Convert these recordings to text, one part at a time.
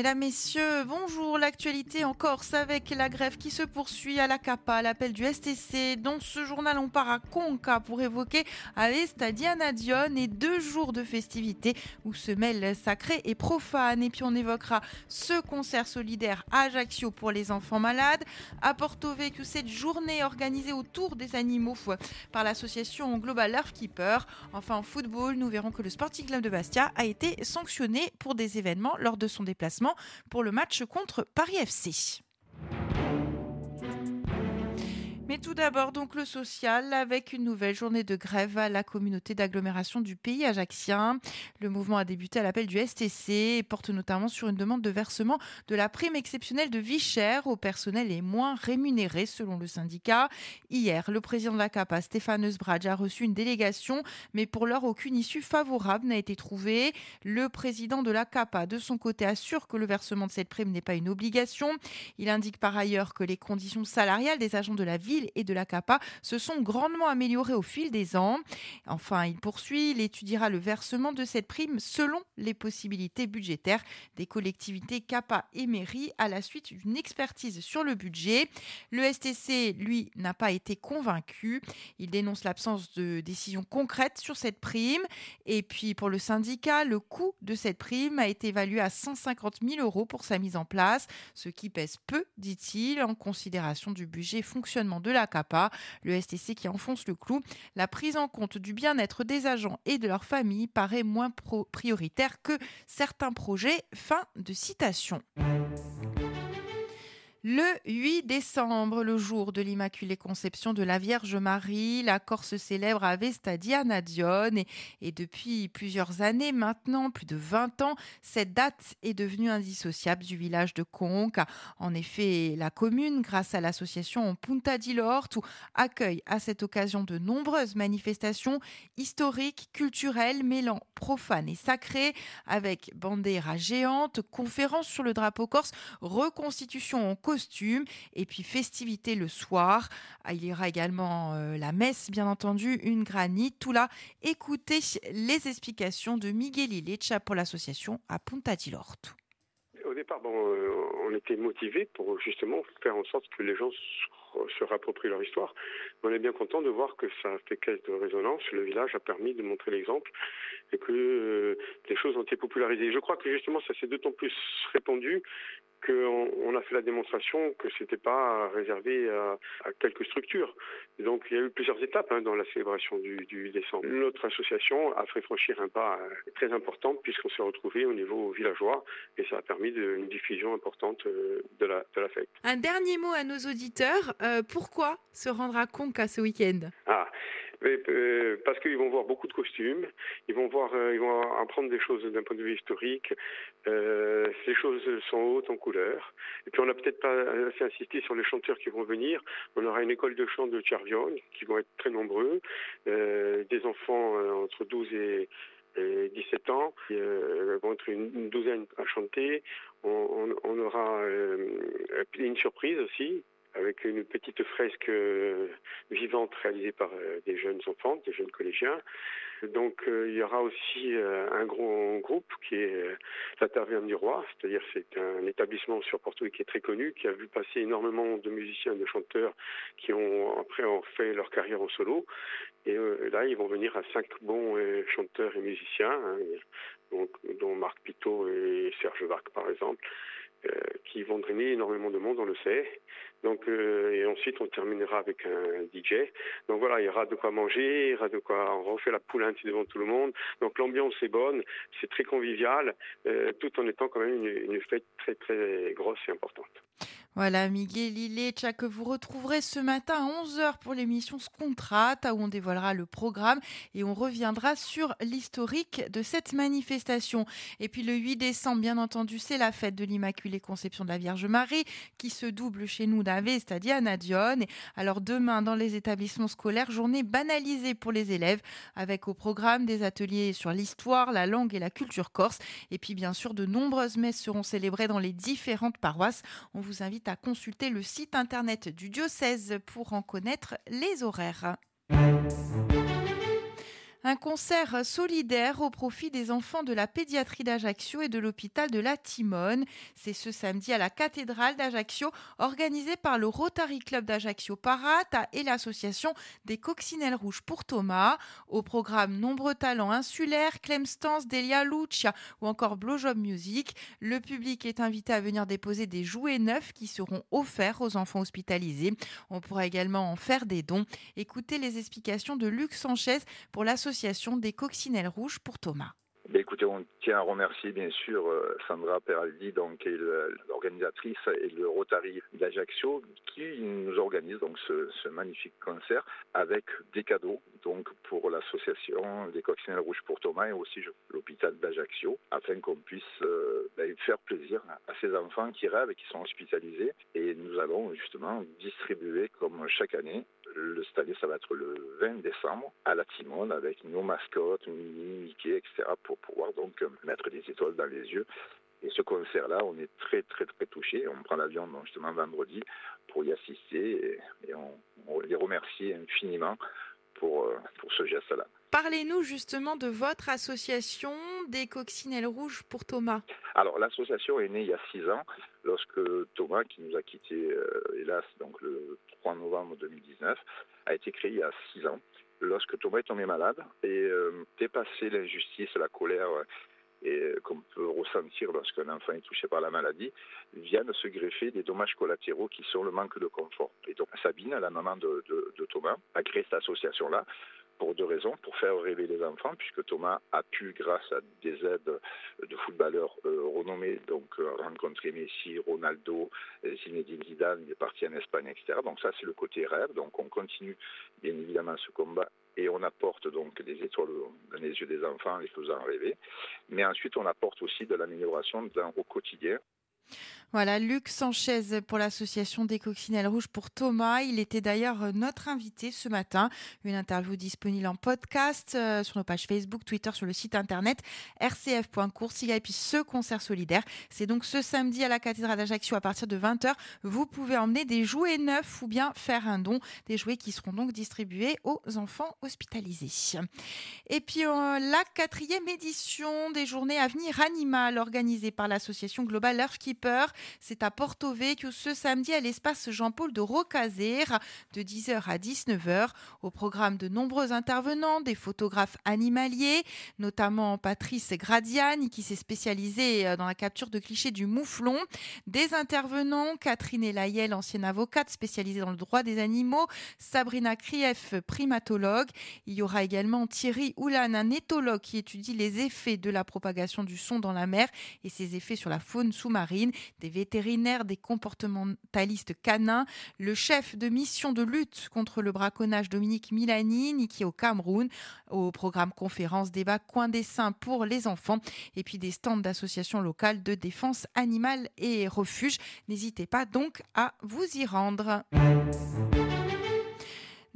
Mesdames, Messieurs, bonjour. L'actualité en Corse avec la grève qui se poursuit à la CAPA, l'appel du STC. Dans ce journal, on part à Conca pour évoquer Avesta Diana Dion et deux jours de festivités où se mêlent sacré et profane. Et puis on évoquera ce concert solidaire à Ajaccio pour les enfants malades, à Porto Vecchio, cette journée organisée autour des animaux par l'association Global Earth Keeper. Enfin, en football, nous verrons que le Sporting Club de Bastia a été sanctionné pour des événements lors de son déplacement pour le match contre Paris FC. Mais tout d'abord, donc le social, avec une nouvelle journée de grève à la communauté d'agglomération du pays ajaxien. Le mouvement a débuté à l'appel du STC et porte notamment sur une demande de versement de la prime exceptionnelle de vie chère au personnel les moins rémunéré, selon le syndicat. Hier, le président de la CAPA, Stéphane Eusbradge, a reçu une délégation, mais pour l'heure, aucune issue favorable n'a été trouvée. Le président de la CAPA, de son côté, assure que le versement de cette prime n'est pas une obligation. Il indique par ailleurs que les conditions salariales des agents de la ville et de la CAPA se sont grandement améliorées au fil des ans. Enfin, il poursuit, il étudiera le versement de cette prime selon les possibilités budgétaires des collectivités CAPA et mairie à la suite d'une expertise sur le budget. Le STC, lui, n'a pas été convaincu. Il dénonce l'absence de décision concrète sur cette prime. Et puis, pour le syndicat, le coût de cette prime a été évalué à 150 000 euros pour sa mise en place, ce qui pèse peu, dit-il, en considération du budget fonctionnement de la CAPA, le STC qui enfonce le clou. La prise en compte du bien-être des agents et de leurs familles paraît moins prioritaire que certains projets. Fin de citation. Le 8 décembre, le jour de l'Immaculée Conception de la Vierge Marie, la Corse célèbre à Diana et, depuis plusieurs années maintenant, plus de 20 ans, cette date est devenue indissociable du village de Conques. En effet, la commune, grâce à l'association Punta di Lorto, accueille à cette occasion de nombreuses manifestations historiques, culturelles, mêlant profane et sacré, avec bandera géante, conférences sur le drapeau corse, reconstitution en costume et puis festivités le soir. Ah, il y aura également euh, la messe, bien entendu, une granite. Tout là, écoutez les explications de Miguel Ilecha pour l'association à Punta di Lorto. Au départ, bon, euh, on était motivé pour justement faire en sorte que les gens se rapproprient leur histoire. On est bien content de voir que ça a fait caisse de résonance. Le village a permis de montrer l'exemple et que euh, les choses ont été popularisées. Je crois que justement ça s'est d'autant plus répandu qu'on on a fait la démonstration que c'était pas réservé à, quelques structures. donc il y a eu plusieurs étapes hein, dans la célébration du, du, décembre. Notre association a fait franchir un pas euh, très important puisqu'on s'est retrouvé au niveau villageois et ça a permis de, une diffusion importante euh, de la, de la fête. Un dernier mot à nos auditeurs. Euh, pourquoi se rendre à Conca ce week-end? Ah, parce qu'ils vont voir beaucoup de costumes, ils vont voir, euh, ils vont apprendre des choses d'un point de vue historique. Euh, ces choses sont hautes en couleur. Et puis on n'a peut-être pas assez insisté sur les chanteurs qui vont venir. On aura une école de chant de Tchervion qui vont être très nombreux, euh, des enfants euh, entre 12 et 17 ans, euh, vont être une, douzaine à chanter. On, on, on aura une surprise aussi, avec une petite fresque euh, vivante réalisée par euh, des jeunes enfants, des jeunes collégiens. Donc euh, il y aura aussi un gros groupe qui est la Taverne du Roi, c'est-à-dire c'est un établissement sur Porto qui est très connu, qui a vu passer énormément de musiciens, de chanteurs qui ont après ont fait leur carrière en solo. Et là ils vont venir à cinq bons chanteurs et musiciens, hein, dont Marc Pitot et Serge Vac par exemple. Qui vont drainer énormément de monde, on le sait. Donc, euh, et ensuite, on terminera avec un DJ. Donc voilà, il y aura de quoi manger, il y aura de quoi, on refait la poulinte devant tout le monde. Donc l'ambiance est bonne, c'est très convivial, euh, tout en étant quand même une, une fête très très grosse et importante. Voilà, Miguel Ilecha, que vous retrouverez ce matin à 11h pour l'émission Scontrata, où on dévoilera le programme et on reviendra sur l'historique de cette manifestation. Et puis le 8 décembre, bien entendu, c'est la fête de l'Immaculée Conception de la Vierge Marie, qui se double chez nous d'Ave, c'est-à-dire à Nadion. Alors demain, dans les établissements scolaires, journée banalisée pour les élèves, avec au programme des ateliers sur l'histoire, la langue et la culture corse. Et puis bien sûr, de nombreuses messes seront célébrées dans les différentes paroisses. On vous invite à consulter le site internet du diocèse pour en connaître les horaires. Un concert solidaire au profit des enfants de la pédiatrie d'Ajaccio et de l'hôpital de la Timone. C'est ce samedi à la cathédrale d'Ajaccio, organisé par le Rotary Club d'Ajaccio Parata et l'association des Coccinelles Rouges pour Thomas. Au programme nombreux talents insulaires, Clem Stance, Delia Lucia ou encore Blowjob Music. Le public est invité à venir déposer des jouets neufs qui seront offerts aux enfants hospitalisés. On pourra également en faire des dons. Écoutez les explications de Luc Sanchez pour l'association des coccinelles rouges pour Thomas. Ben, écoutez, on tient à remercier bien sûr euh, Sandra Peraldi, donc, l'organisatrice, et le Rotary d'Ajaccio, qui nous organise donc ce, magnifique concert avec des cadeaux, donc pour l'association des coccinelles rouges pour Thomas et aussi l'hôpital d'Ajaccio, afin qu'on puisse euh, ben, faire plaisir à ces enfants qui rêvent et qui sont hospitalisés. Et nous allons justement distribuer, comme chaque année, le stade, ça va être le 20 décembre à la Timone avec nos mascottes, Minnie, Mickey, etc. pour pouvoir donc mettre des étoiles dans les yeux. Et ce concert-là, on est très très très touchés. On prend l'avion justement vendredi pour y assister et, on, les remercie infiniment pour, euh, pour ce geste-là. Parlez-nous justement de votre association des coccinelles rouges pour Thomas. Alors l'association est née il y a six ans lorsque Thomas, qui nous a quittés euh, hélas donc le 3 novembre 2019, a été créé il y a six ans. Lorsque Thomas est tombé malade et euh, dépassé l'injustice, la colère euh, qu'on peut ressentir lorsqu'un enfant est touché par la maladie, viennent se greffer des dommages collatéraux qui sont le manque de confort. Et donc Sabine, la maman de, de Thomas, a créé cette association-là pour deux raisons. Pour faire rêver les enfants, puisque Thomas a pu, grâce à des aides de footballeurs euh, renommés, donc euh, rencontrer Messi, Ronaldo, euh, Zinedine Zidane, il est parti en Espagne, etc. Donc ça, c'est le côté rêve. Donc on continue bien évidemment ce combat et on apporte donc des étoiles dans les yeux des enfants, les faisant rêver. Mais ensuite, on apporte aussi de l'amélioration au quotidien. Voilà, Luc Sanchez pour l'association des coccinelles rouges pour Thomas. Il était d'ailleurs euh, notre invité ce matin. Une interview disponible en podcast euh, sur nos pages Facebook, Twitter, sur le site internet rcf.cours. Et puis ce concert solidaire, c'est donc ce samedi à la cathédrale d'Ajaccio à partir de 20h. Vous pouvez emmener des jouets neufs ou bien faire un don. Des jouets qui seront donc distribués aux enfants hospitalisés. Et puis euh, la quatrième édition des journées Avenir Animal organisée par l'association Global Earth C'est à Porto Vecchio ce samedi à l'espace Jean-Paul de Rocaser de 10h à 19h. Au programme de nombreux intervenants, des photographes animaliers, notamment Patrice Gradiani qui s'est spécialisé euh, dans la capture de clichés du mouflon. Des intervenants, Catherine Elayel, ancienne avocate spécialisée dans le droit des animaux, Sabrina Krief, primatologue. Il y aura également Thierry Oulan, un éthologue qui étudie les effets de la propagation du son dans la mer et ses effets sur la faune sous-marine. Des vétérinaires, des comportementalistes canins, le chef de mission de lutte contre le braconnage Dominique Milani, qui est au Cameroun, au programme conférence, débat, coin dessin pour les enfants, et puis des stands d'associations locales de défense animale et refuge. N'hésitez pas donc à vous y rendre.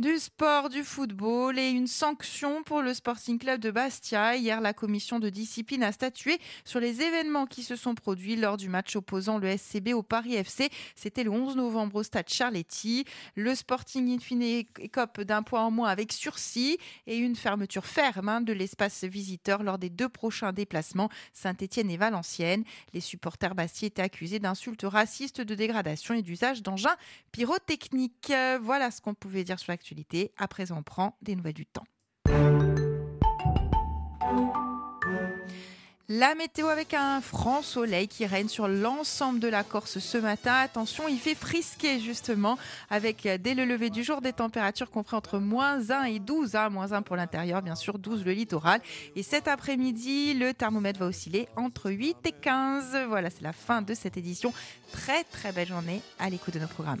Du sport, du football et une sanction pour le Sporting Club de Bastia. Hier, la commission de discipline a statué sur les événements qui se sont produits lors du match opposant le SCB au Paris FC. C'était le 11 novembre au stade Charletti. Le Sporting Infine écope d'un point en moins avec sursis et une fermeture ferme hein, de l'espace visiteur lors des deux prochains déplacements Saint-Etienne et Valenciennes. Les supporters bastiais étaient accusés d'insultes racistes, de dégradation et d'usage d'engins pyrotechniques. Voilà ce qu'on pouvait dire sur à présent, on prend des nouvelles du temps. La météo avec un franc soleil qui règne sur l'ensemble de la Corse ce matin. Attention, il fait frisquer justement avec dès le lever du jour des températures compris entre moins 1 et 12. Hein, moins 1 pour l'intérieur, bien sûr, 12 le littoral. Et cet après-midi, le thermomètre va osciller entre 8 et 15. Voilà, c'est la fin de cette édition. Très très belle journée à l'écoute de nos programmes.